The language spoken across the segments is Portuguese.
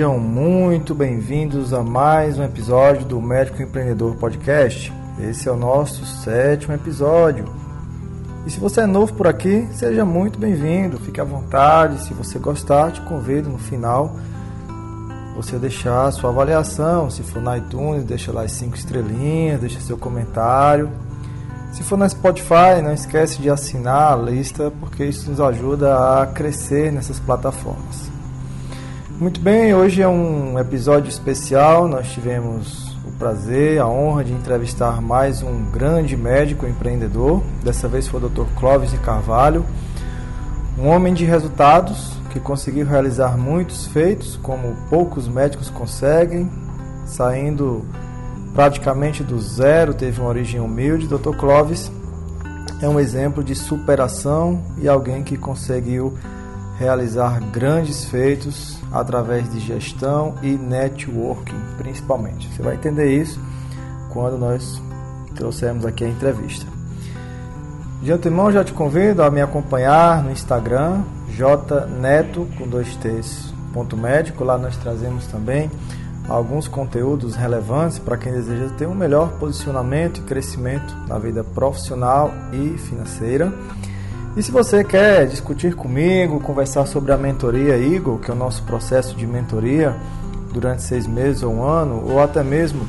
Sejam muito bem-vindos a mais um episódio do Médico Empreendedor Podcast. Esse é o nosso sétimo episódio. E se você é novo por aqui, seja muito bem-vindo, fique à vontade. Se você gostar, te convido no final você deixar a sua avaliação. Se for na iTunes, deixa lá as cinco estrelinhas, deixa seu comentário. Se for na Spotify, não esquece de assinar a lista, porque isso nos ajuda a crescer nessas plataformas. Muito bem, hoje é um episódio especial. Nós tivemos o prazer, a honra de entrevistar mais um grande médico empreendedor. Dessa vez foi o Dr. Clóvis de Carvalho, um homem de resultados que conseguiu realizar muitos feitos, como poucos médicos conseguem, saindo praticamente do zero, teve uma origem humilde. Dr. Clóvis é um exemplo de superação e alguém que conseguiu realizar grandes feitos através de gestão e networking, principalmente. Você vai entender isso quando nós trouxermos aqui a entrevista. De antemão, já te convido a me acompanhar no Instagram, jneto com dois t's, ponto médico. Lá nós trazemos também alguns conteúdos relevantes para quem deseja ter um melhor posicionamento e crescimento na vida profissional e financeira. E se você quer discutir comigo, conversar sobre a mentoria Eagle, que é o nosso processo de mentoria durante seis meses ou um ano, ou até mesmo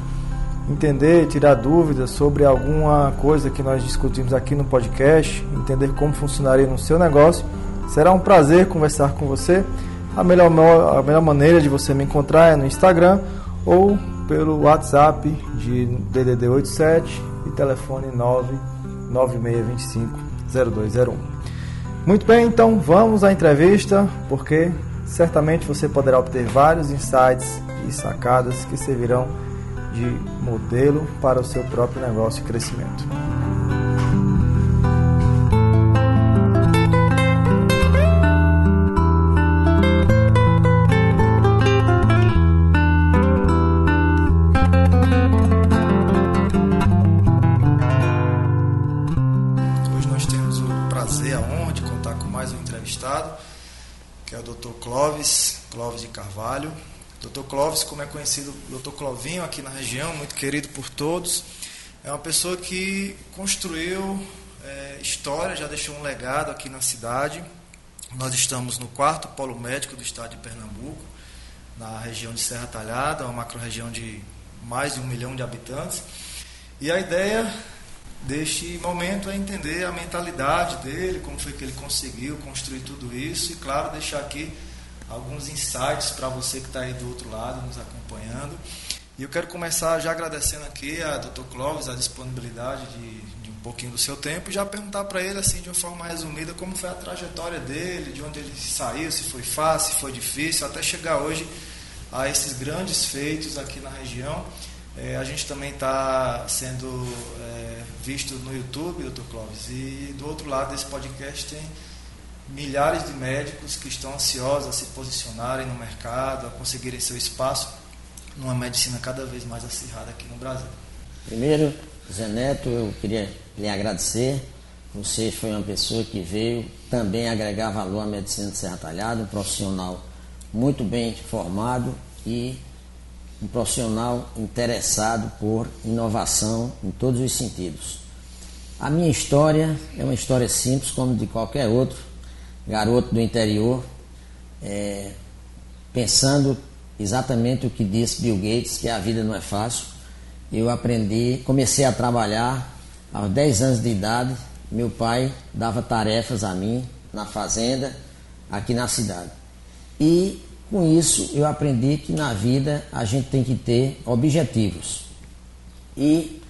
entender, tirar dúvidas sobre alguma coisa que nós discutimos aqui no podcast, entender como funcionaria no seu negócio, será um prazer conversar com você. A melhor, a melhor maneira de você me encontrar é no Instagram ou pelo WhatsApp de DDD 87 e telefone 99625 0201. Muito bem, então vamos à entrevista, porque certamente você poderá obter vários insights e sacadas que servirão de modelo para o seu próprio negócio e crescimento. Carvalho. Dr. Clóvis, como é conhecido, Dr. Clovinho aqui na região, muito querido por todos. É uma pessoa que construiu é, história, já deixou um legado aqui na cidade. Nós estamos no quarto polo médico do estado de Pernambuco, na região de Serra Talhada, uma macro-região de mais de um milhão de habitantes. E a ideia deste momento é entender a mentalidade dele, como foi que ele conseguiu construir tudo isso e, claro, deixar aqui alguns insights para você que está aí do outro lado nos acompanhando. E eu quero começar já agradecendo aqui a Dr. Clóvis a disponibilidade de, de um pouquinho do seu tempo e já perguntar para ele assim de uma forma resumida como foi a trajetória dele, de onde ele saiu, se foi fácil, se foi difícil, até chegar hoje a esses grandes feitos aqui na região. É, a gente também está sendo é, visto no YouTube, Dr. Clóvis, e do outro lado desse podcast tem milhares de médicos que estão ansiosos a se posicionarem no mercado, a conseguirem seu espaço numa medicina cada vez mais acirrada aqui no Brasil. Primeiro, Zé Neto, eu queria lhe agradecer. Você foi uma pessoa que veio também agregar valor à medicina de Serra Talhada, um profissional muito bem formado e um profissional interessado por inovação em todos os sentidos. A minha história é uma história simples, como de qualquer outro garoto do interior, é, pensando exatamente o que disse Bill Gates, que a vida não é fácil. Eu aprendi, comecei a trabalhar aos 10 anos de idade. Meu pai dava tarefas a mim na fazenda, aqui na cidade. E com isso eu aprendi que na vida a gente tem que ter objetivos. E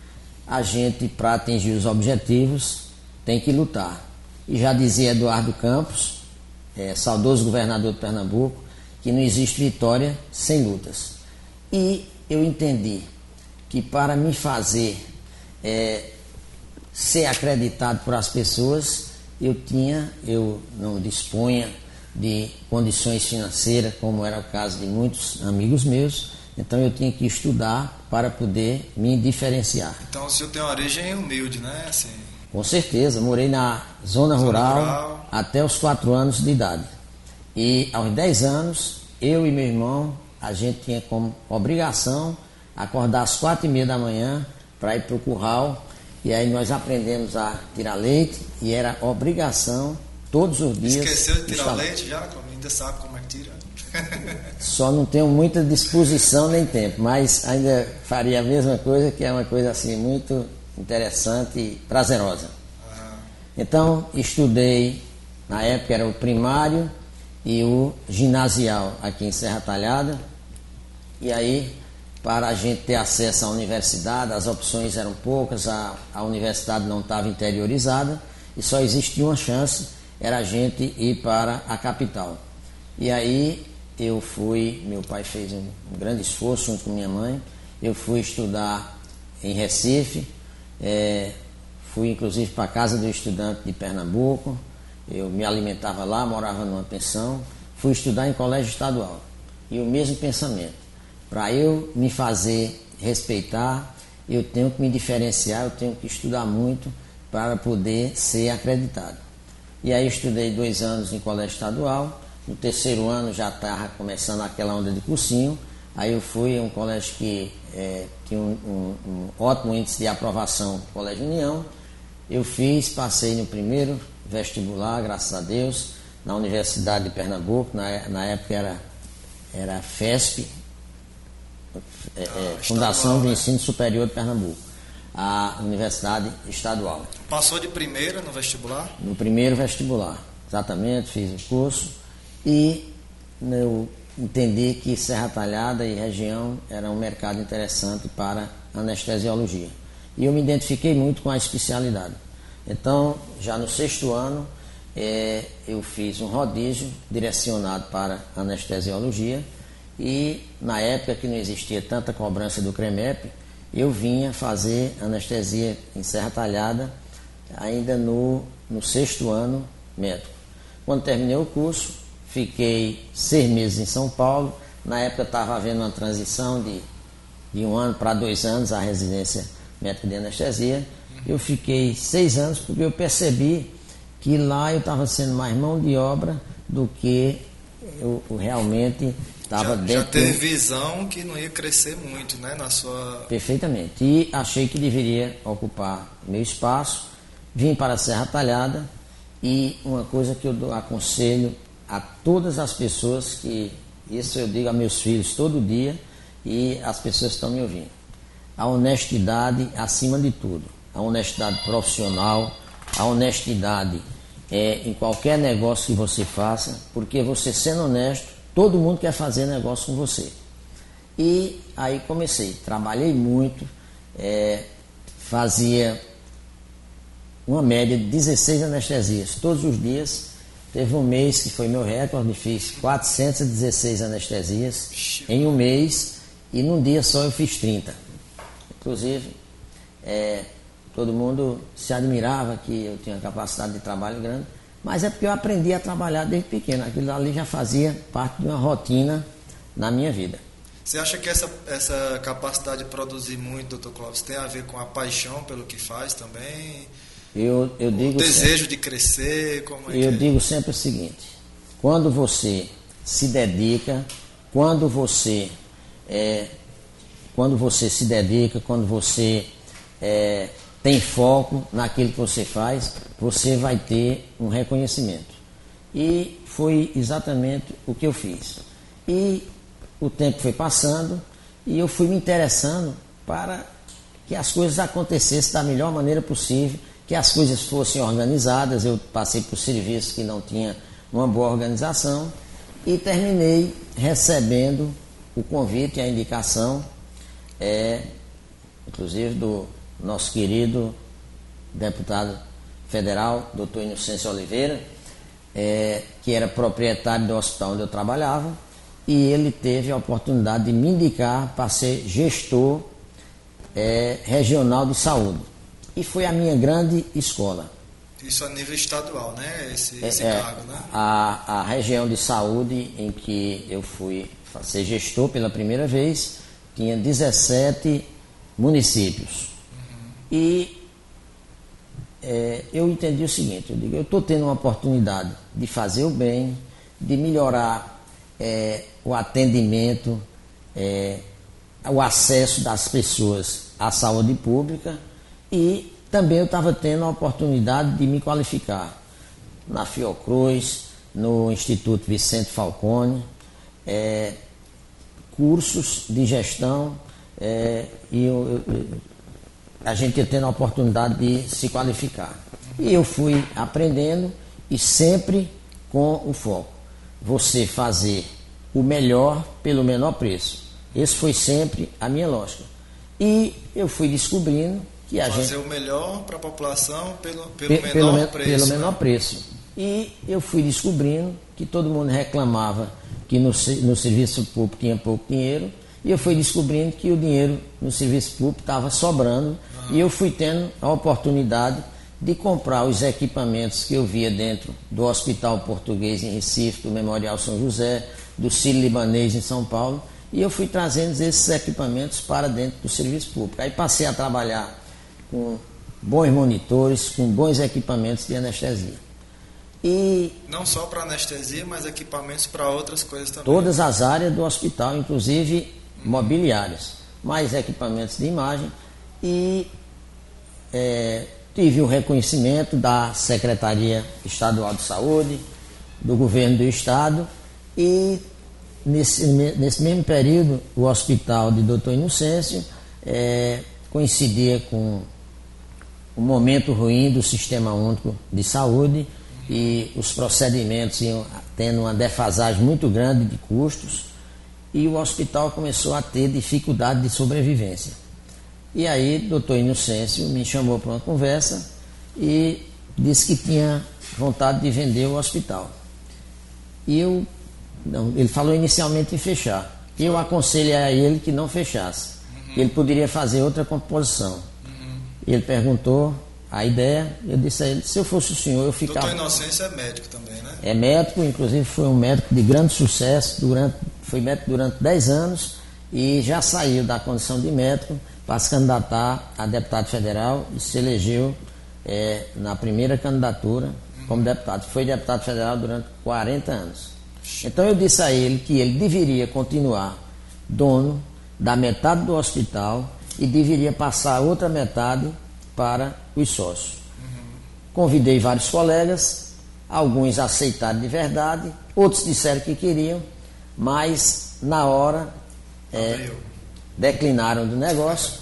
a gente, para atingir os objetivos, tem que lutar. E já dizia Eduardo Campos, é, saudoso governador de Pernambuco, que não existe vitória sem lutas. E eu entendi que para me fazer é, ser acreditado por as pessoas, eu tinha, eu não dispunha de condições financeiras, como era o caso de muitos amigos meus, então eu tinha que estudar para poder me diferenciar. Então o senhor tem uma origem humilde, né? Assim... Com certeza, morei na zona, zona rural, rural, até os 4 anos de idade. E aos 10 anos, eu e meu irmão a gente tinha como obrigação acordar às quatro e meia da manhã para ir para o curral. E aí nós aprendemos a tirar leite e era obrigação todos os dias. Esqueceu de tirar leite já? Ainda sabe como é que tira? Só não tenho muita disposição nem tempo, mas ainda faria a mesma coisa, que é uma coisa assim muito interessante e prazerosa. Então, estudei, na época era o primário e o ginasial aqui em Serra Talhada. E aí, para a gente ter acesso à universidade, as opções eram poucas, a, a universidade não estava interiorizada e só existia uma chance, era a gente ir para a capital. E aí eu fui, meu pai fez um, um grande esforço junto com minha mãe, eu fui estudar em Recife, é, fui inclusive para a casa do estudante de Pernambuco, eu me alimentava lá, morava numa pensão, fui estudar em colégio estadual. E o mesmo pensamento. Para eu me fazer respeitar, eu tenho que me diferenciar, eu tenho que estudar muito para poder ser acreditado. E aí estudei dois anos em colégio estadual, no terceiro ano já estava começando aquela onda de cursinho. Aí eu fui a um colégio que é, tinha um, um, um, ótimo índice de aprovação, Colégio União. Eu fiz, passei no primeiro vestibular, graças a Deus, na Universidade de Pernambuco, na, na época era, era FESP, é, é, ah, Fundação do né? Ensino Superior de Pernambuco, a Universidade Estadual. Passou de primeira no vestibular? No primeiro vestibular, exatamente, fiz o curso. E eu entendi que Serra Talhada e região era um mercado interessante para anestesiologia. E eu me identifiquei muito com a especialidade. Então, já no sexto ano, é, eu fiz um rodízio direcionado para anestesiologia e na época que não existia tanta cobrança do CREMEP, eu vinha fazer anestesia em Serra Talhada ainda no, no sexto ano médico. Quando terminei o curso, Fiquei seis meses em São Paulo. Na época estava havendo uma transição de, de um ano para dois anos a residência médica de anestesia. Eu fiquei seis anos porque eu percebi que lá eu estava sendo mais mão de obra do que eu, eu realmente estava dentro. Já teve visão que não ia crescer muito, né, na sua. Perfeitamente. E achei que deveria ocupar meu espaço. Vim para a Serra Talhada e uma coisa que eu aconselho a todas as pessoas que, isso eu digo a meus filhos todo dia e as pessoas estão me ouvindo. A honestidade acima de tudo. A honestidade profissional, a honestidade é, em qualquer negócio que você faça, porque você sendo honesto, todo mundo quer fazer negócio com você. E aí comecei, trabalhei muito, é, fazia uma média de 16 anestesias todos os dias Teve um mês que foi meu recorde, fiz 416 anestesias em um mês e num dia só eu fiz 30. Inclusive, é, todo mundo se admirava que eu tinha capacidade de trabalho grande, mas é porque eu aprendi a trabalhar desde pequeno. Aquilo ali já fazia parte de uma rotina na minha vida. Você acha que essa, essa capacidade de produzir muito, doutor Clóvis, tem a ver com a paixão pelo que faz também? Eu, eu digo o desejo sempre, de crescer, como é Eu é? digo sempre o seguinte: quando você se dedica, quando você é, quando você se dedica, quando você é, tem foco naquilo que você faz, você vai ter um reconhecimento. E foi exatamente o que eu fiz. E o tempo foi passando e eu fui me interessando para que as coisas acontecessem da melhor maneira possível que as coisas fossem organizadas. Eu passei por serviços que não tinha uma boa organização e terminei recebendo o convite e a indicação, é, inclusive do nosso querido deputado federal, doutor Inocêncio Oliveira, é, que era proprietário do hospital onde eu trabalhava, e ele teve a oportunidade de me indicar para ser gestor é, regional de saúde e foi a minha grande escola. Isso a nível estadual, né? Esse, é, esse é, cargo, né? A, a região de saúde em que eu fui ser gestor pela primeira vez tinha 17 municípios. Uhum. E é, eu entendi o seguinte, eu digo, eu estou tendo uma oportunidade de fazer o bem, de melhorar é, o atendimento, é, o acesso das pessoas à saúde pública e também eu estava tendo a oportunidade de me qualificar na Fiocruz, no Instituto Vicente Falcone, é, cursos de gestão é, e eu, eu, a gente ia tendo a oportunidade de se qualificar. E eu fui aprendendo e sempre com o foco. Você fazer o melhor pelo menor preço. Esse foi sempre a minha lógica. E eu fui descobrindo que a fazer gente. O melhor para a população pelo, pelo, menor pelo, preço. Pelo né? menor preço. E eu fui descobrindo que todo mundo reclamava que no, no serviço público tinha pouco dinheiro. E eu fui descobrindo que o dinheiro no serviço público estava sobrando. Uhum. E eu fui tendo a oportunidade de comprar os equipamentos que eu via dentro do Hospital Português em Recife, do Memorial São José, do Círio Libanês em São Paulo, e eu fui trazendo esses equipamentos para dentro do serviço público. Aí passei a trabalhar com bons monitores, com bons equipamentos de anestesia. E não só para anestesia, mas equipamentos para outras coisas também. Todas as áreas do hospital, inclusive mobiliárias, mais equipamentos de imagem e é, Tive o reconhecimento da Secretaria Estadual de Saúde, do governo do estado e nesse, nesse mesmo período o hospital de Doutor Inocêncio é, coincidia com o momento ruim do sistema único de saúde e os procedimentos iam tendo uma defasagem muito grande de custos e o hospital começou a ter dificuldade de sobrevivência. E aí, doutor Inocêncio me chamou para uma conversa e disse que tinha vontade de vender o hospital. E eu, não, ele falou inicialmente em fechar. Eu aconselhei a ele que não fechasse. Uhum. Ele poderia fazer outra composição. Uhum. Ele perguntou a ideia, eu disse a ele, se eu fosse o senhor, eu ficava... Doutor Inocêncio é médico também, né? É médico, inclusive foi um médico de grande sucesso, durante, foi médico durante 10 anos e já saiu da condição de médico para se candidatar a deputado federal e se elegeu é, na primeira candidatura como deputado. Foi deputado federal durante 40 anos. Então eu disse a ele que ele deveria continuar dono da metade do hospital e deveria passar a outra metade para os sócios. Convidei vários colegas, alguns aceitaram de verdade, outros disseram que queriam, mas na hora é, declinaram do negócio,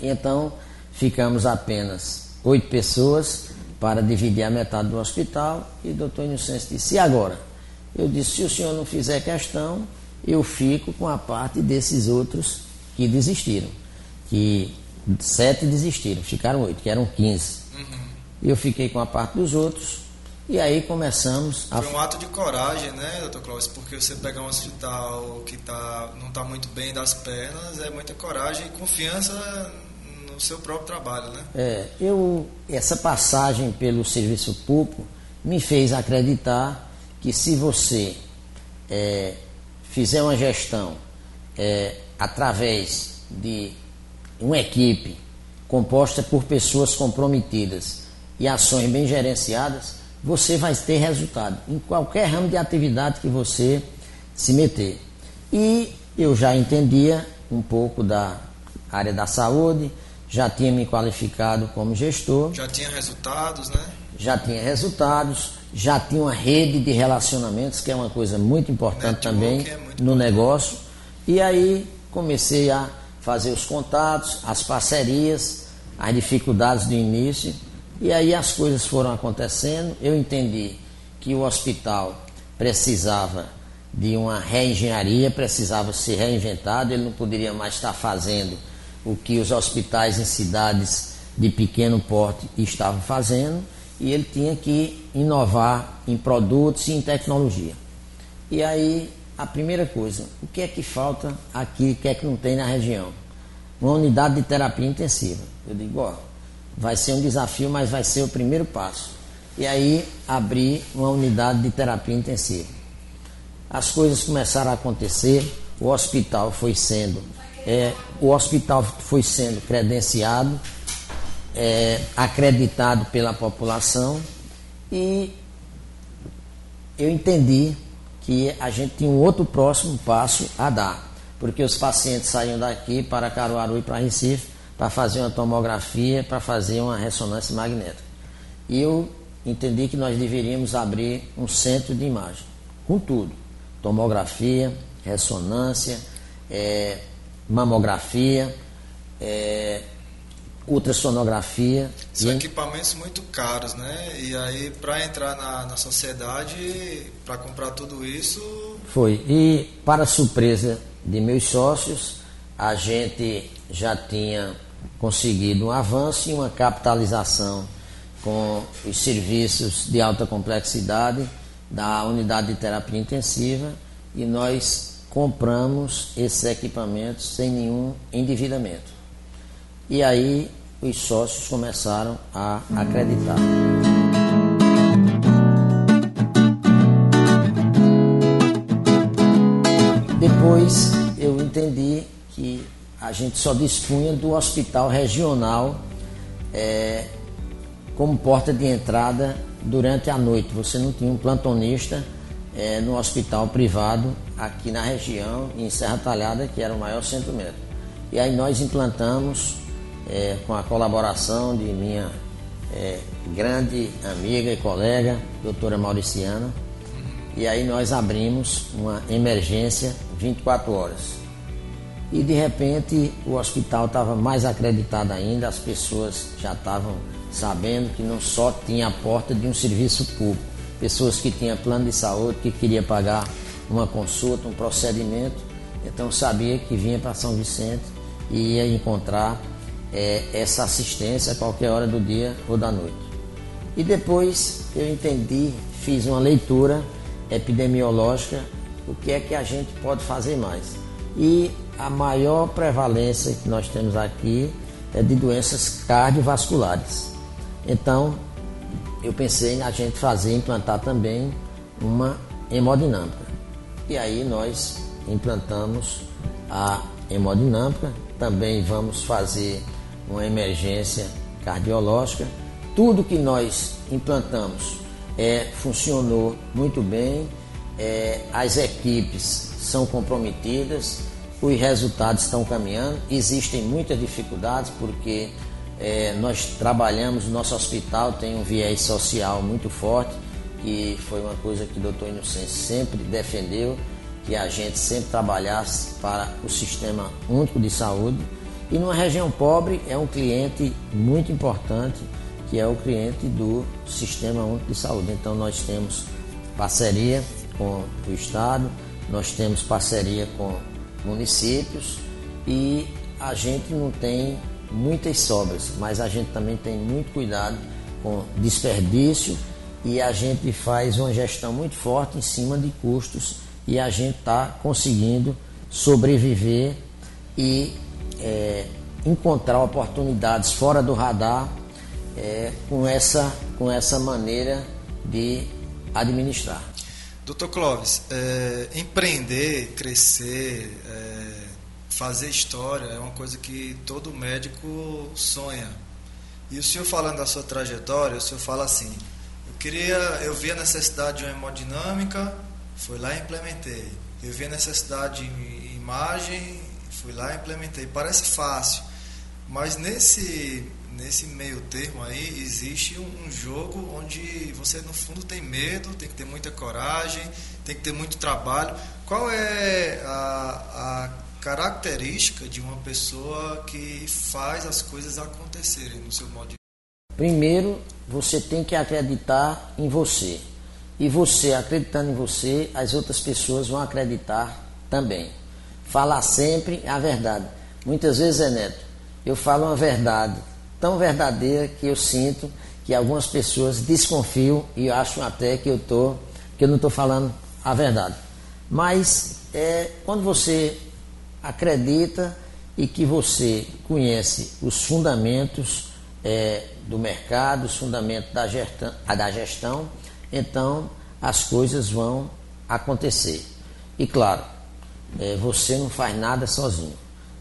então ficamos apenas oito pessoas para dividir a metade do hospital e o doutor Inocêncio disse, e agora? Eu disse, se o senhor não fizer questão, eu fico com a parte desses outros que desistiram. Que sete desistiram, ficaram oito, que eram quinze. Uhum. Eu fiquei com a parte dos outros e aí começamos a. Foi um ato de coragem, né, doutor Clóvis? Porque você pegar um hospital que tá, não está muito bem das pernas é muita coragem e confiança no seu próprio trabalho, né? É, eu, essa passagem pelo serviço público me fez acreditar que se você é, fizer uma gestão é, através de uma equipe composta por pessoas comprometidas e ações bem gerenciadas, você vai ter resultado em qualquer ramo de atividade que você se meter. E eu já entendia um pouco da área da saúde, já tinha me qualificado como gestor. Já tinha resultados, né? Já tinha resultados, já tinha uma rede de relacionamentos, que é uma coisa muito importante Network também é muito no importante. negócio. E aí comecei a fazer os contatos, as parcerias, as dificuldades do início e aí as coisas foram acontecendo. Eu entendi que o hospital precisava de uma reengenharia, precisava ser reinventado, ele não poderia mais estar fazendo o que os hospitais em cidades de pequeno porte estavam fazendo, e ele tinha que inovar em produtos e em tecnologia. E aí, a primeira coisa, o que é que falta aqui, o que é que não tem na região? Uma unidade de terapia intensiva. Eu digo, ó, Vai ser um desafio, mas vai ser o primeiro passo. E aí abrir uma unidade de terapia intensiva. As coisas começaram a acontecer, o hospital foi sendo, é, o hospital foi sendo credenciado, é, acreditado pela população e eu entendi que a gente tinha um outro próximo passo a dar. porque os pacientes saíam daqui para Caruaru e para Recife para fazer uma tomografia, para fazer uma ressonância magnética. E eu entendi que nós deveríamos abrir um centro de imagem, com tudo: tomografia, ressonância, é, mamografia, é, ultrassonografia. São e... equipamentos muito caros, né? E aí, para entrar na, na sociedade, para comprar tudo isso. Foi. E, para surpresa de meus sócios, a gente já tinha conseguido um avanço e uma capitalização com os serviços de alta complexidade da unidade de terapia intensiva e nós compramos esses equipamentos sem nenhum endividamento. E aí os sócios começaram a acreditar. Depois eu entendi que a gente só dispunha do hospital regional é, como porta de entrada durante a noite. Você não tinha um plantonista é, no hospital privado aqui na região, em Serra Talhada, que era o maior centro médico. E aí nós implantamos é, com a colaboração de minha é, grande amiga e colega, doutora Mauriciana. E aí nós abrimos uma emergência 24 horas. E de repente o hospital estava mais acreditado ainda, as pessoas já estavam sabendo que não só tinha a porta de um serviço público, pessoas que tinham plano de saúde, que queria pagar uma consulta, um procedimento, então sabia que vinha para São Vicente e ia encontrar é, essa assistência a qualquer hora do dia ou da noite. E depois eu entendi, fiz uma leitura epidemiológica, o que é que a gente pode fazer mais. E a maior prevalência que nós temos aqui é de doenças cardiovasculares. Então, eu pensei na gente fazer, implantar também uma hemodinâmica. E aí nós implantamos a hemodinâmica, também vamos fazer uma emergência cardiológica. Tudo que nós implantamos é, funcionou muito bem, é, as equipes são comprometidas, os resultados estão caminhando. Existem muitas dificuldades porque é, nós trabalhamos, nosso hospital tem um viés social muito forte, que foi uma coisa que o doutor Inocêncio sempre defendeu, que a gente sempre trabalhasse para o sistema único de saúde e numa região pobre é um cliente muito importante, que é o cliente do Sistema Único de Saúde. Então nós temos parceria com o Estado, nós temos parceria com municípios e a gente não tem muitas sobras, mas a gente também tem muito cuidado com desperdício e a gente faz uma gestão muito forte em cima de custos e a gente está conseguindo sobreviver e é, encontrar oportunidades fora do radar é, com, essa, com essa maneira de administrar. Doutor Clóvis, é, empreender, crescer, é, fazer história é uma coisa que todo médico sonha. E o senhor falando da sua trajetória, o senhor fala assim: eu queria, eu vi a necessidade de uma hemodinâmica, fui lá e implementei. Eu vi a necessidade de imagem, Fui lá e implementei. Parece fácil, mas nesse, nesse meio termo aí existe um, um jogo onde você no fundo tem medo, tem que ter muita coragem, tem que ter muito trabalho. Qual é a, a característica de uma pessoa que faz as coisas acontecerem no seu modo de Primeiro, você tem que acreditar em você. E você acreditando em você, as outras pessoas vão acreditar também falar sempre a verdade. Muitas vezes, é Neto, eu falo uma verdade tão verdadeira que eu sinto que algumas pessoas desconfiam e acham até que eu tô, que eu não estou falando a verdade. Mas é, quando você acredita e que você conhece os fundamentos é, do mercado, os fundamentos da gestão, da gestão, então as coisas vão acontecer. E claro, é, você não faz nada sozinho.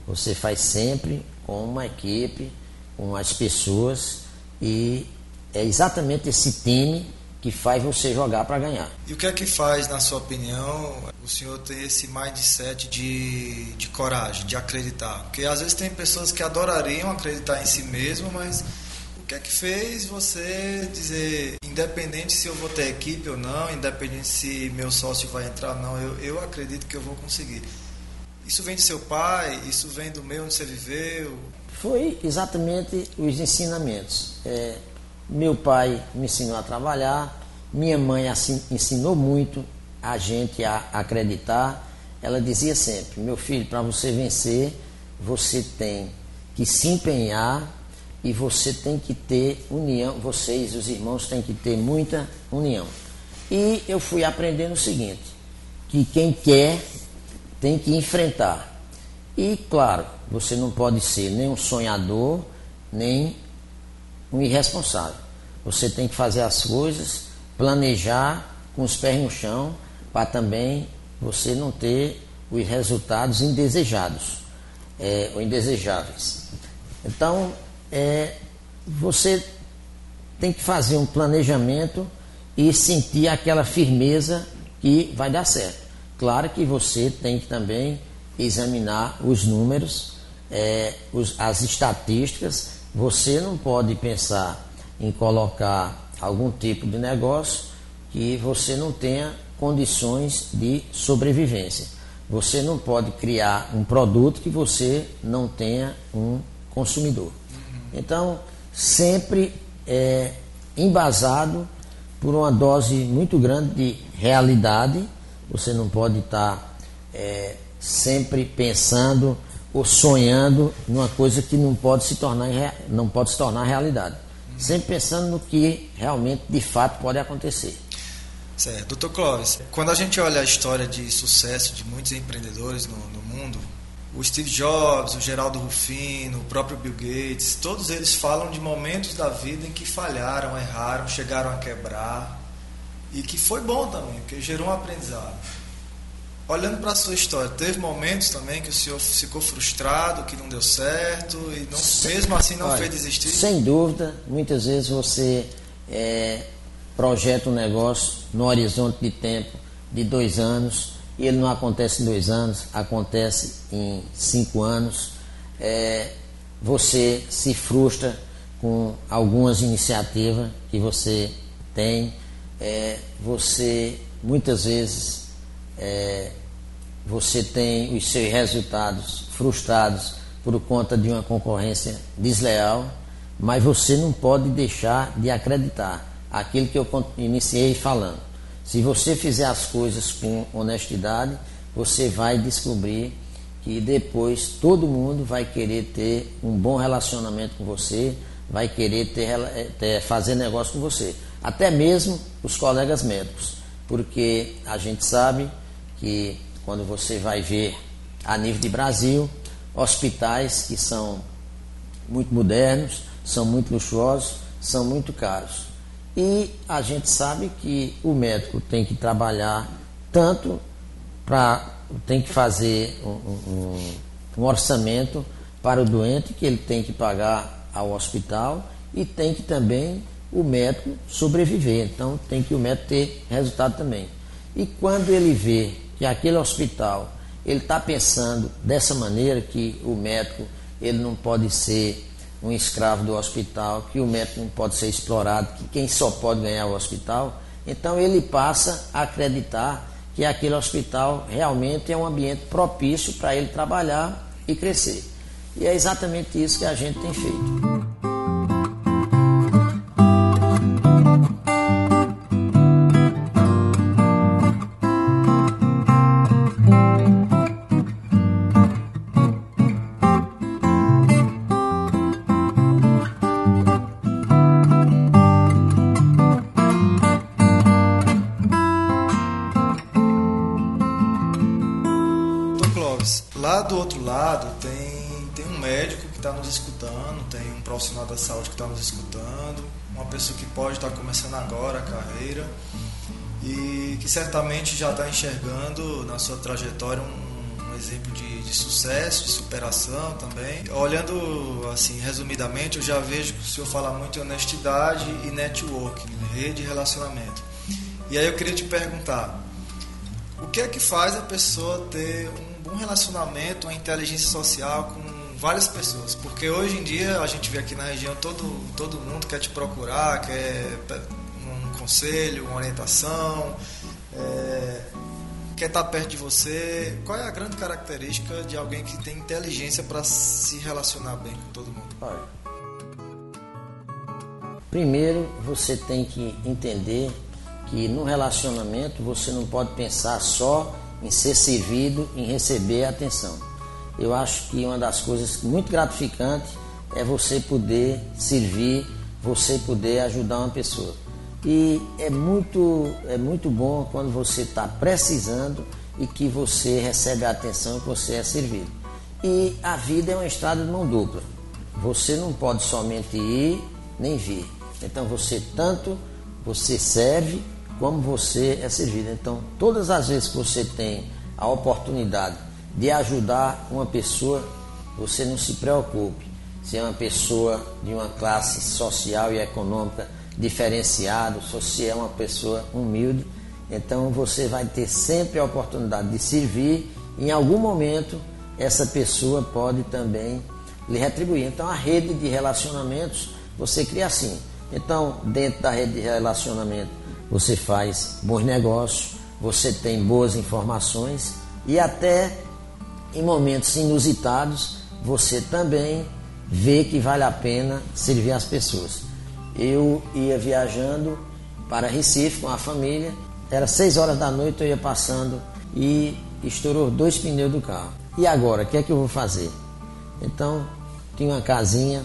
Você faz sempre com uma equipe, com as pessoas e é exatamente esse time que faz você jogar para ganhar. E o que é que faz, na sua opinião, o senhor ter esse mindset de, de coragem, de acreditar? Porque às vezes tem pessoas que adorariam acreditar em si mesmo, mas o que é que fez você dizer, independente se eu vou ter equipe ou não, independente se meu sócio vai entrar ou não, eu, eu acredito que eu vou conseguir. Isso vem de seu pai? Isso vem do meio onde você viveu? Foi exatamente os ensinamentos. É, meu pai me ensinou a trabalhar, minha mãe assim, ensinou muito a gente a acreditar. Ela dizia sempre: meu filho, para você vencer, você tem que se empenhar e você tem que ter união. Vocês, os irmãos, têm que ter muita união. E eu fui aprendendo o seguinte: que quem quer tem que enfrentar. E claro, você não pode ser nem um sonhador, nem um irresponsável. Você tem que fazer as coisas, planejar com os pés no chão, para também você não ter os resultados indesejados é, ou indesejáveis. Então, é, você tem que fazer um planejamento e sentir aquela firmeza que vai dar certo. Claro que você tem que também examinar os números, é, os, as estatísticas. Você não pode pensar em colocar algum tipo de negócio que você não tenha condições de sobrevivência. Você não pode criar um produto que você não tenha um consumidor. Então, sempre é embasado por uma dose muito grande de realidade. Você não pode estar é, sempre pensando ou sonhando numa coisa que não pode se tornar, não pode se tornar realidade sempre pensando no que realmente, de fato, pode acontecer. Certo. Doutor Clóvis, quando a gente olha a história de sucesso de muitos empreendedores no, no mundo, o Steve Jobs, o Geraldo Rufino, o próprio Bill Gates, todos eles falam de momentos da vida em que falharam, erraram, chegaram a quebrar e que foi bom também, porque gerou um aprendizado. Olhando para a sua história, teve momentos também que o senhor ficou frustrado, que não deu certo e não, mesmo assim não Olha, fez desistir? Sem dúvida, muitas vezes você é, projeta um negócio no horizonte de tempo de dois anos e ele não acontece em dois anos, acontece em cinco anos. É, você se frustra com algumas iniciativas que você tem, é, você muitas vezes é, você tem os seus resultados frustrados por conta de uma concorrência desleal, mas você não pode deixar de acreditar aquilo que eu iniciei falando. Se você fizer as coisas com honestidade, você vai descobrir que depois todo mundo vai querer ter um bom relacionamento com você, vai querer ter, ter, fazer negócio com você. Até mesmo os colegas médicos, porque a gente sabe que quando você vai ver a nível de Brasil, hospitais que são muito modernos, são muito luxuosos, são muito caros. E a gente sabe que o médico tem que trabalhar tanto para. tem que fazer um, um, um orçamento para o doente que ele tem que pagar ao hospital e tem que também o médico sobreviver. Então tem que o médico ter resultado também. E quando ele vê que aquele hospital ele está pensando dessa maneira que o médico ele não pode ser um escravo do hospital, que o médico não pode ser explorado, que quem só pode ganhar o hospital, então ele passa a acreditar que aquele hospital realmente é um ambiente propício para ele trabalhar e crescer. E é exatamente isso que a gente tem feito. Pessoa que pode estar começando agora a carreira e que certamente já está enxergando na sua trajetória um, um exemplo de, de, sucesso, de superação também. Olhando assim, resumidamente, eu já vejo que o senhor fala muito em honestidade e networking, rede e relacionamento. E aí eu queria te perguntar, o que é que faz a pessoa ter um bom relacionamento, uma inteligência social com várias pessoas? Porque hoje em dia a gente vê aqui na região todo, todo mundo quer te procurar, quer um conselho, uma orientação, é, quer estar perto de você. Qual é a grande característica de alguém que tem inteligência para se relacionar bem com todo mundo? Olha, primeiro você tem que entender que no relacionamento você não pode pensar só em ser servido, em receber atenção. Eu acho que uma das coisas muito gratificantes é você poder servir, você poder ajudar uma pessoa. E é muito, é muito bom quando você está precisando e que você recebe a atenção que você é servido. E a vida é uma estrada de mão dupla. Você não pode somente ir nem vir. Então você tanto você serve como você é servido. Então, todas as vezes que você tem a oportunidade de ajudar uma pessoa, você não se preocupe se é uma pessoa de uma classe social e econômica diferenciada, se é uma pessoa humilde, então você vai ter sempre a oportunidade de servir. Em algum momento, essa pessoa pode também lhe retribuir. Então, a rede de relacionamentos você cria assim. Então, dentro da rede de relacionamento, você faz bons negócios, você tem boas informações e até em momentos inusitados você também vê que vale a pena servir as pessoas. Eu ia viajando para Recife com a família, era seis horas da noite, eu ia passando e estourou dois pneus do carro. E agora, o que é que eu vou fazer? Então, tinha uma casinha,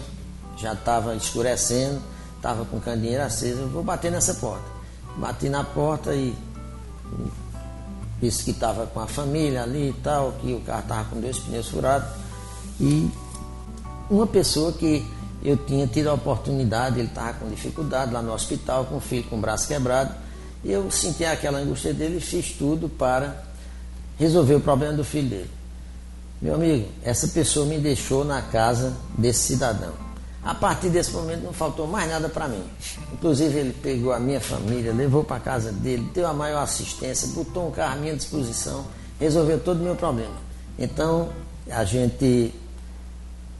já estava escurecendo, estava com candeeiro aceso, eu vou bater nessa porta. Bati na porta e disse que estava com a família ali e tal, que o carro estava com dois pneus furados. E uma pessoa que eu tinha tido a oportunidade, ele estava com dificuldade lá no hospital, com o filho com o braço quebrado. E eu senti aquela angústia dele e fiz tudo para resolver o problema do filho dele. Meu amigo, essa pessoa me deixou na casa desse cidadão. A partir desse momento não faltou mais nada para mim. Inclusive ele pegou a minha família, levou para casa dele, deu a maior assistência, botou um carro à minha disposição, resolveu todo o meu problema. Então a gente,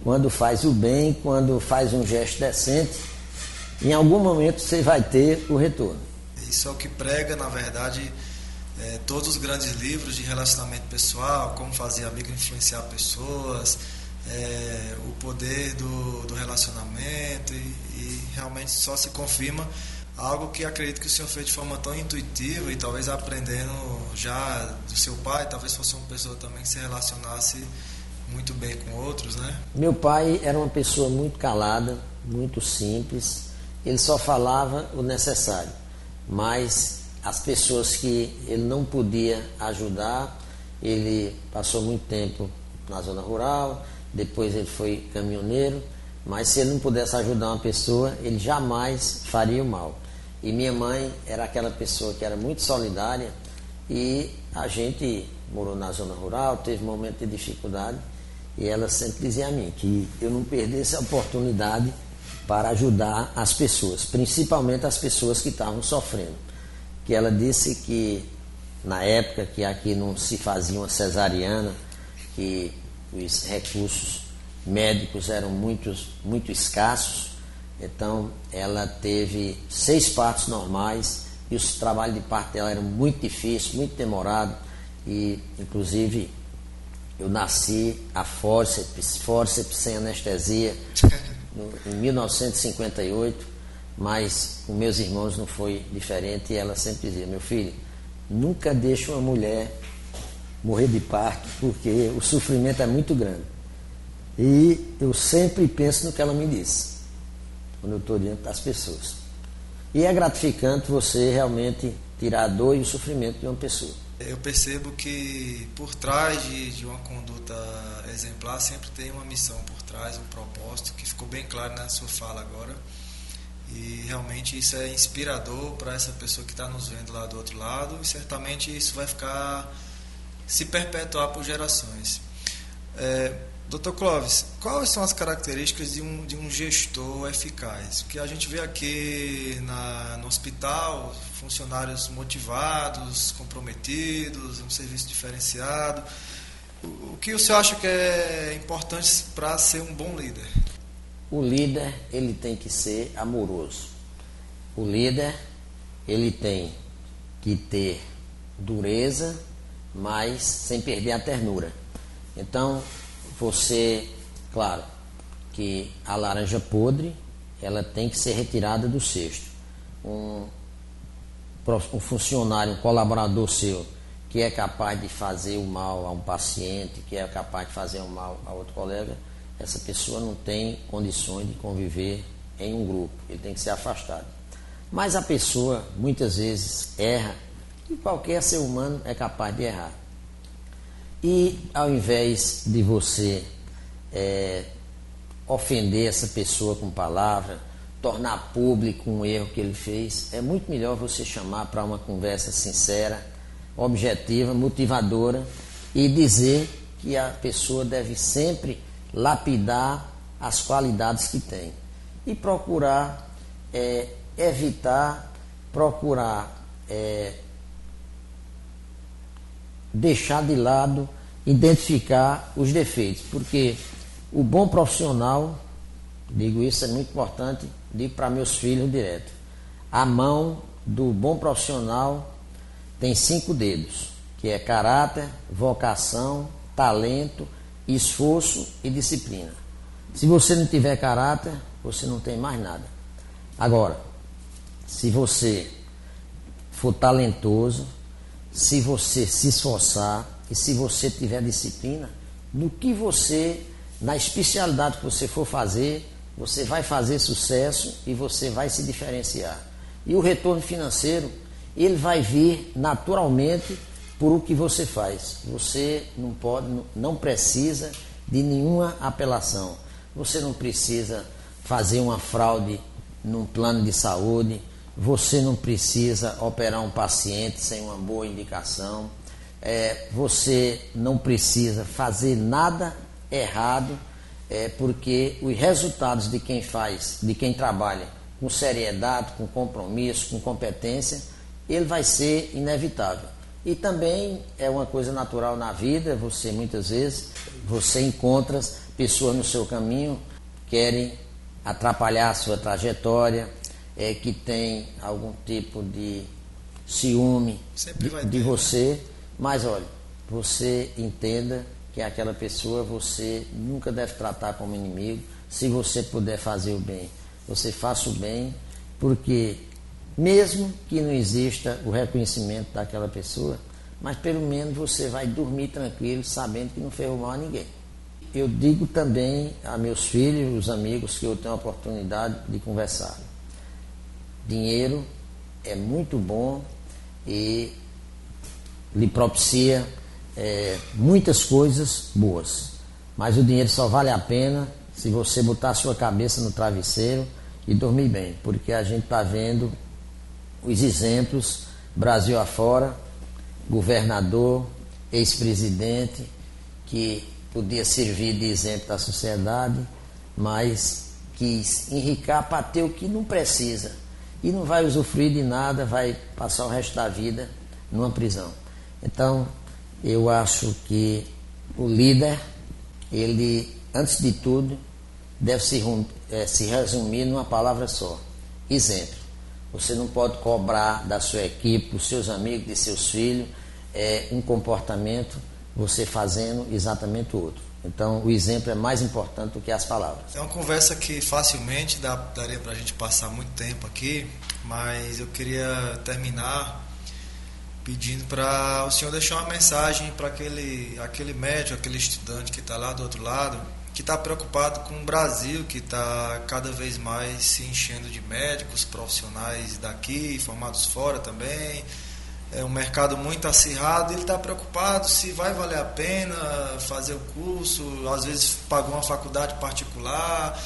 quando faz o bem, quando faz um gesto decente, em algum momento você vai ter o retorno. Isso é o que prega, na verdade, é, todos os grandes livros de relacionamento pessoal, como fazer amigo influenciar pessoas é, o poder do, do relacionamento e, e, realmente só se confirma algo que acredito que o senhor fez de forma tão intuitiva e talvez aprendendo já do seu pai, talvez fosse uma pessoa também que se relacionasse muito bem com outros, né? Meu pai era uma pessoa muito calada, muito simples, ele só falava o necessário, mas as pessoas que ele não podia ajudar, ele passou muito tempo na zona rural, depois ele foi caminhoneiro, mas se ele não pudesse ajudar uma pessoa, ele jamais faria o mal. E minha mãe era aquela pessoa que era muito solidária e a gente morou na zona rural, teve momentos de dificuldade e ela sempre dizia a mim que eu não perdesse a oportunidade para ajudar as pessoas, principalmente as pessoas que estavam sofrendo. Que ela disse que na época que aqui não se fazia uma cesariana, que os recursos médicos eram muito, muito escassos, então ela teve seis partos normais e os trabalhos de parto dela eram muito difíceis, muito demorados e inclusive eu nasci a fórceps, fórceps sem anestesia no, em 1958, mas com meus irmãos não foi diferente e ela sempre dizia, meu filho, nunca deixe uma mulher morrer de parto, porque o sofrimento é muito grande. E eu sempre penso no que ela me disse, quando eu estou diante das pessoas. E é gratificante você realmente tirar a dor e o sofrimento de uma pessoa. Eu percebo que por trás de, de uma conduta exemplar sempre tem uma missão por trás, um propósito, que ficou bem claro na sua fala agora. E realmente isso é inspirador para essa pessoa que está nos vendo lá do outro lado, e certamente isso vai ficar se perpetuar por gerações. É, Doutor Clóvis, quais são as características de um, de um gestor eficaz? Porque a gente vê aqui na, no hospital funcionários motivados, comprometidos, um serviço diferenciado. O, o que o senhor acha que é importante para ser um bom líder? O líder ele tem que ser amoroso. O líder ele tem que ter dureza, mas sem perder a ternura. Então, você, claro, que a laranja podre, ela tem que ser retirada do cesto. Um, um funcionário, um colaborador seu, que é capaz de fazer o mal a um paciente, que é capaz de fazer o mal a outro colega, essa pessoa não tem condições de conviver em um grupo, ele tem que ser afastado. Mas a pessoa muitas vezes erra, e qualquer ser humano é capaz de errar. E ao invés de você é, ofender essa pessoa com palavra, tornar público um erro que ele fez, é muito melhor você chamar para uma conversa sincera, objetiva, motivadora e dizer que a pessoa deve sempre lapidar as qualidades que tem e procurar é, evitar, procurar é, deixar de lado, identificar os defeitos, porque o bom profissional, digo isso é muito importante, digo para meus filhos direto, a mão do bom profissional tem cinco dedos, que é caráter, vocação, talento, esforço e disciplina. Se você não tiver caráter, você não tem mais nada. Agora, se você for talentoso, se você se esforçar e se você tiver disciplina, no que você, na especialidade que você for fazer, você vai fazer sucesso e você vai se diferenciar. E o retorno financeiro, ele vai vir naturalmente por o que você faz. Você não pode, não precisa de nenhuma apelação. Você não precisa fazer uma fraude num plano de saúde, você não precisa operar um paciente sem uma boa indicação. É, você não precisa fazer nada errado, é, porque os resultados de quem faz, de quem trabalha com seriedade, com compromisso, com competência, ele vai ser inevitável. E também é uma coisa natural na vida, você muitas vezes você encontra pessoas no seu caminho querem atrapalhar a sua trajetória, é, que tem algum tipo de ciúme de, de você, mas olha, você entenda que aquela pessoa você nunca deve tratar como inimigo. Se você puder fazer o bem, você faça o bem, porque mesmo que não exista o reconhecimento daquela pessoa, mas pelo menos você vai dormir tranquilo, sabendo que não fez mal a ninguém. Eu digo também a meus filhos, os amigos que eu tenho a oportunidade de conversar. Dinheiro é muito bom e lhe propicia é, muitas coisas boas. Mas o dinheiro só vale a pena se você botar sua cabeça no travesseiro e dormir bem, porque a gente está vendo os exemplos Brasil afora, governador, ex-presidente, que podia servir de exemplo da sociedade, mas quis enricar para ter o que não precisa e não vai usufruir de nada, vai passar o resto da vida numa prisão. Então, eu acho que o líder, ele, antes de tudo, deve se, é, se resumir numa palavra só: exemplo. Você não pode cobrar da sua equipe, dos seus amigos, de seus filhos, é, um comportamento, você fazendo exatamente o outro. Então, o exemplo é mais importante do que as palavras. É uma conversa que facilmente dá, daria para a gente passar muito tempo aqui, mas eu queria terminar pedindo para o senhor deixar uma mensagem para aquele, aquele médico, aquele estudante que está lá do outro lado, que está preocupado com o Brasil, que está cada vez mais se enchendo de médicos profissionais daqui, formados fora também é um mercado muito acirrado, ele está preocupado se vai valer a pena fazer o curso, às vezes pagou uma faculdade particular,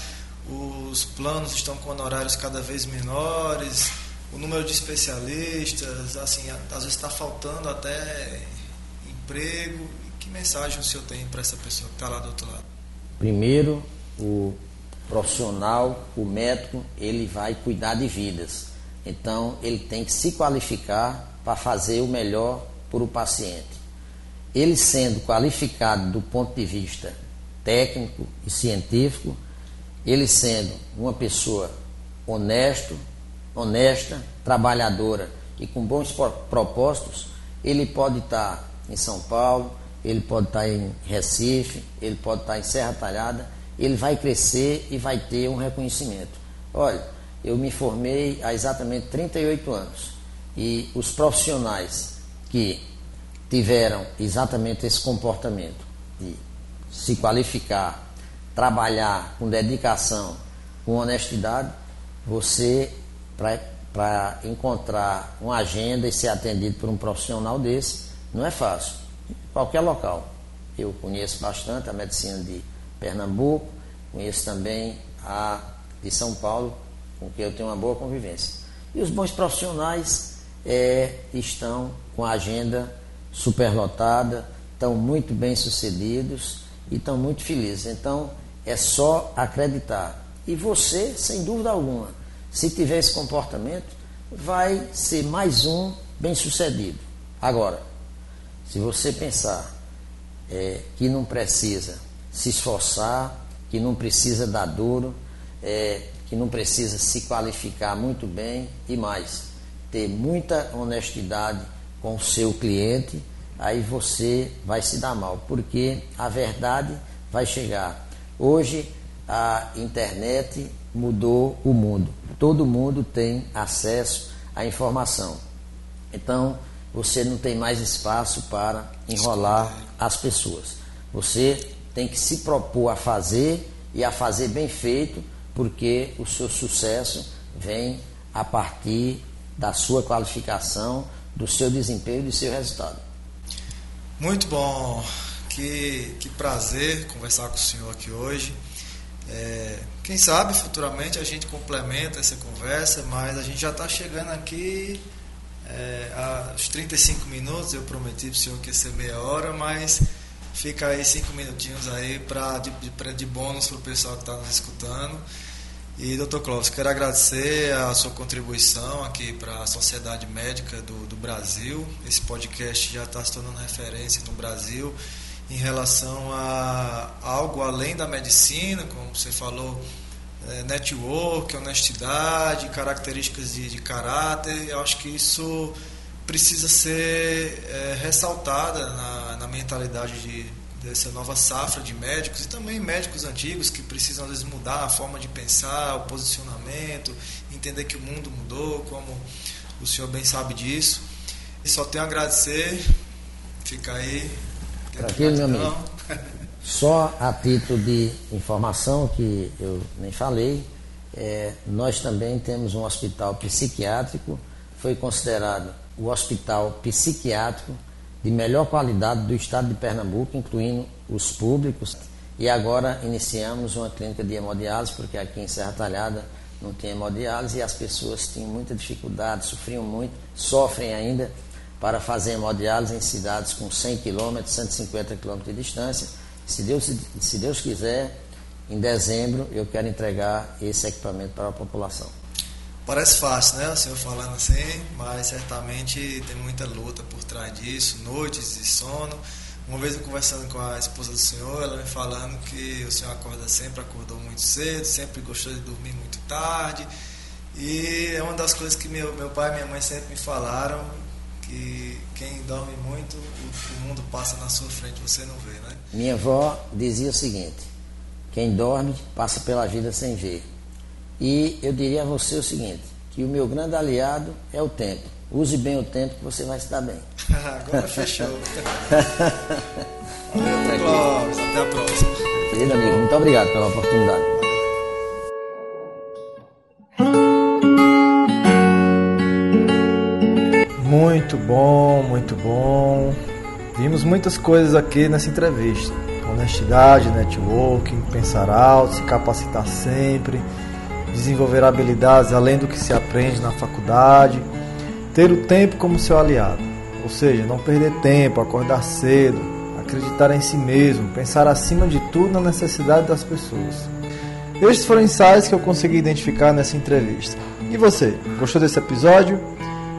os planos estão com honorários cada vez menores, o número de especialistas, assim, às vezes está faltando até emprego. Que mensagem o senhor tem para essa pessoa que está lá do outro lado? Primeiro, o profissional, o médico, ele vai cuidar de vidas. Então, ele tem que se qualificar para fazer o melhor por o paciente. Ele sendo qualificado do ponto de vista técnico e científico, ele sendo uma pessoa honesto, honesta, trabalhadora e com bons propósitos, ele pode estar em São Paulo, ele pode estar em Recife, ele pode estar em Serra Talhada, ele vai crescer e vai ter um reconhecimento. Olha, eu me formei há exatamente 38 anos e os profissionais que tiveram exatamente esse comportamento de se qualificar, trabalhar com dedicação, com honestidade, você, para encontrar uma agenda e ser atendido por um profissional desse, não é fácil. Qualquer local. Eu conheço bastante a medicina de Pernambuco, conheço também a de São Paulo, com quem eu tenho uma boa convivência. E os bons profissionais é, estão com a agenda superlotada, estão muito bem sucedidos e estão muito felizes. Então, é só acreditar. E você, sem dúvida alguma, se tiver esse comportamento, vai ser mais um bem-sucedido. Agora, se você pensar é, que não precisa se esforçar, que não precisa dar duro, é, que não precisa se qualificar muito bem e mais, ter muita honestidade com o seu cliente, aí você vai se dar mal, porque a verdade vai chegar. Hoje a internet mudou o mundo. Todo mundo tem acesso à informação. Então, você não tem mais espaço para enrolar as pessoas. Você tem que se propor a fazer e a fazer bem feito, porque o seu sucesso vem a partir da sua qualificação, do seu desempenho e do seu resultado. Muito bom. Que, que prazer conversar com o senhor aqui hoje. É, quem sabe futuramente a gente complementa essa conversa, mas a gente já está chegando aqui é, aos 35 minutos. Eu prometi para o senhor que ia ser meia hora, mas fica aí cinco minutinhos aí pra, de, de, de bônus para o pessoal que está nos escutando. E, doutor Clóvis, quero agradecer a sua contribuição aqui para a Sociedade Médica do, do Brasil. Esse podcast já está se tornando referência no Brasil em relação a algo além da medicina, como você falou, é, network, honestidade, características de, de caráter. Eu acho que isso precisa ser é, ressaltada na, na mentalidade de, dessa nova safra de médicos e também médicos antigos que precisam às vezes mudar a forma de pensar, o posicionamento, entender que o mundo mudou, como o senhor bem sabe disso. E só tenho a agradecer. Fica aí Tranquilo, meu amigo. Só a título de informação, que eu nem falei, é, nós também temos um hospital psiquiátrico, foi considerado o hospital psiquiátrico de melhor qualidade do estado de Pernambuco, incluindo os públicos. E agora iniciamos uma clínica de hemodiálise, porque aqui em Serra Talhada não tem hemodiálise e as pessoas tinham muita dificuldade, sofriam muito, sofrem ainda para fazer hemodiálise em cidades com 100 km, 150 km de distância. Se Deus, se Deus quiser, em dezembro eu quero entregar esse equipamento para a população. Parece fácil, né, o senhor falando assim, mas certamente tem muita luta por trás disso, noites de sono. Uma vez eu conversando com a esposa do senhor, ela me falando que o senhor acorda sempre, acordou muito cedo, sempre gostou de dormir muito tarde. E é uma das coisas que meu, meu pai e minha mãe sempre me falaram, que quem dorme muito, o, o mundo passa na sua frente, você não vê, né? Minha avó dizia o seguinte: quem dorme passa pela vida sem ver. E eu diria a você o seguinte: que o meu grande aliado é o tempo. Use bem o tempo que você vai se dar bem. Agora fechou. Valeu. Até a próxima. Querido amigo, muito obrigado pela oportunidade. Muito bom, muito bom. Vimos muitas coisas aqui nessa entrevista. Honestidade, networking, pensar alto, se capacitar sempre, desenvolver habilidades além do que se aprende na faculdade, ter o tempo como seu aliado. Ou seja, não perder tempo, acordar cedo, acreditar em si mesmo, pensar acima de tudo na necessidade das pessoas. Estes foram insights que eu consegui identificar nessa entrevista. E você, gostou desse episódio?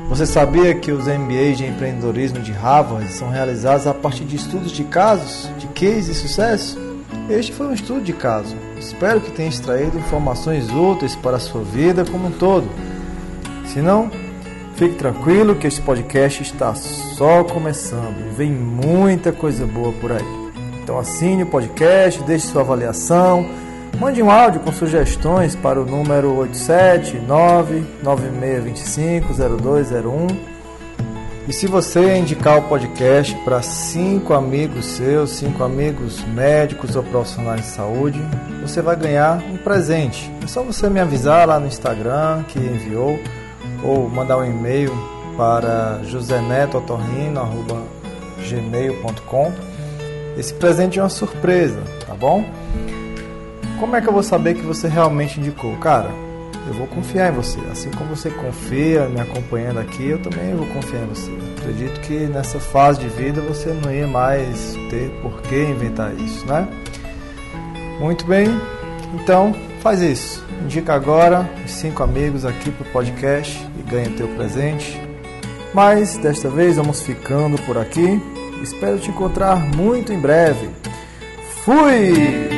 Você sabia que os MBAs de empreendedorismo de Harvard são realizados a partir de estudos de casos, de case e sucesso? Este foi um estudo de caso. Espero que tenha extraído informações úteis para a sua vida como um todo. Se não, fique tranquilo que este podcast está só começando e vem muita coisa boa por aí. Então assine o podcast, deixe sua avaliação Mande um áudio com sugestões para o número 879-9625-0201. E se você indicar o podcast para cinco amigos seus, cinco amigos médicos ou profissionais de saúde, você vai ganhar um presente. É só você me avisar lá no Instagram que enviou ou mandar um e-mail para josenetotorrino.gmail.com Esse presente é uma surpresa, tá bom? Como é que eu vou saber que você realmente indicou? Cara, eu vou confiar em você. Assim como você confia me acompanhando aqui, eu também vou confiar em você. Acredito que nessa fase de vida você não ia mais ter por que inventar isso, né? Muito bem, então faz isso. Indica agora os cinco amigos aqui para o podcast e ganha teu presente. Mas desta vez vamos ficando por aqui. Espero te encontrar muito em breve. Fui!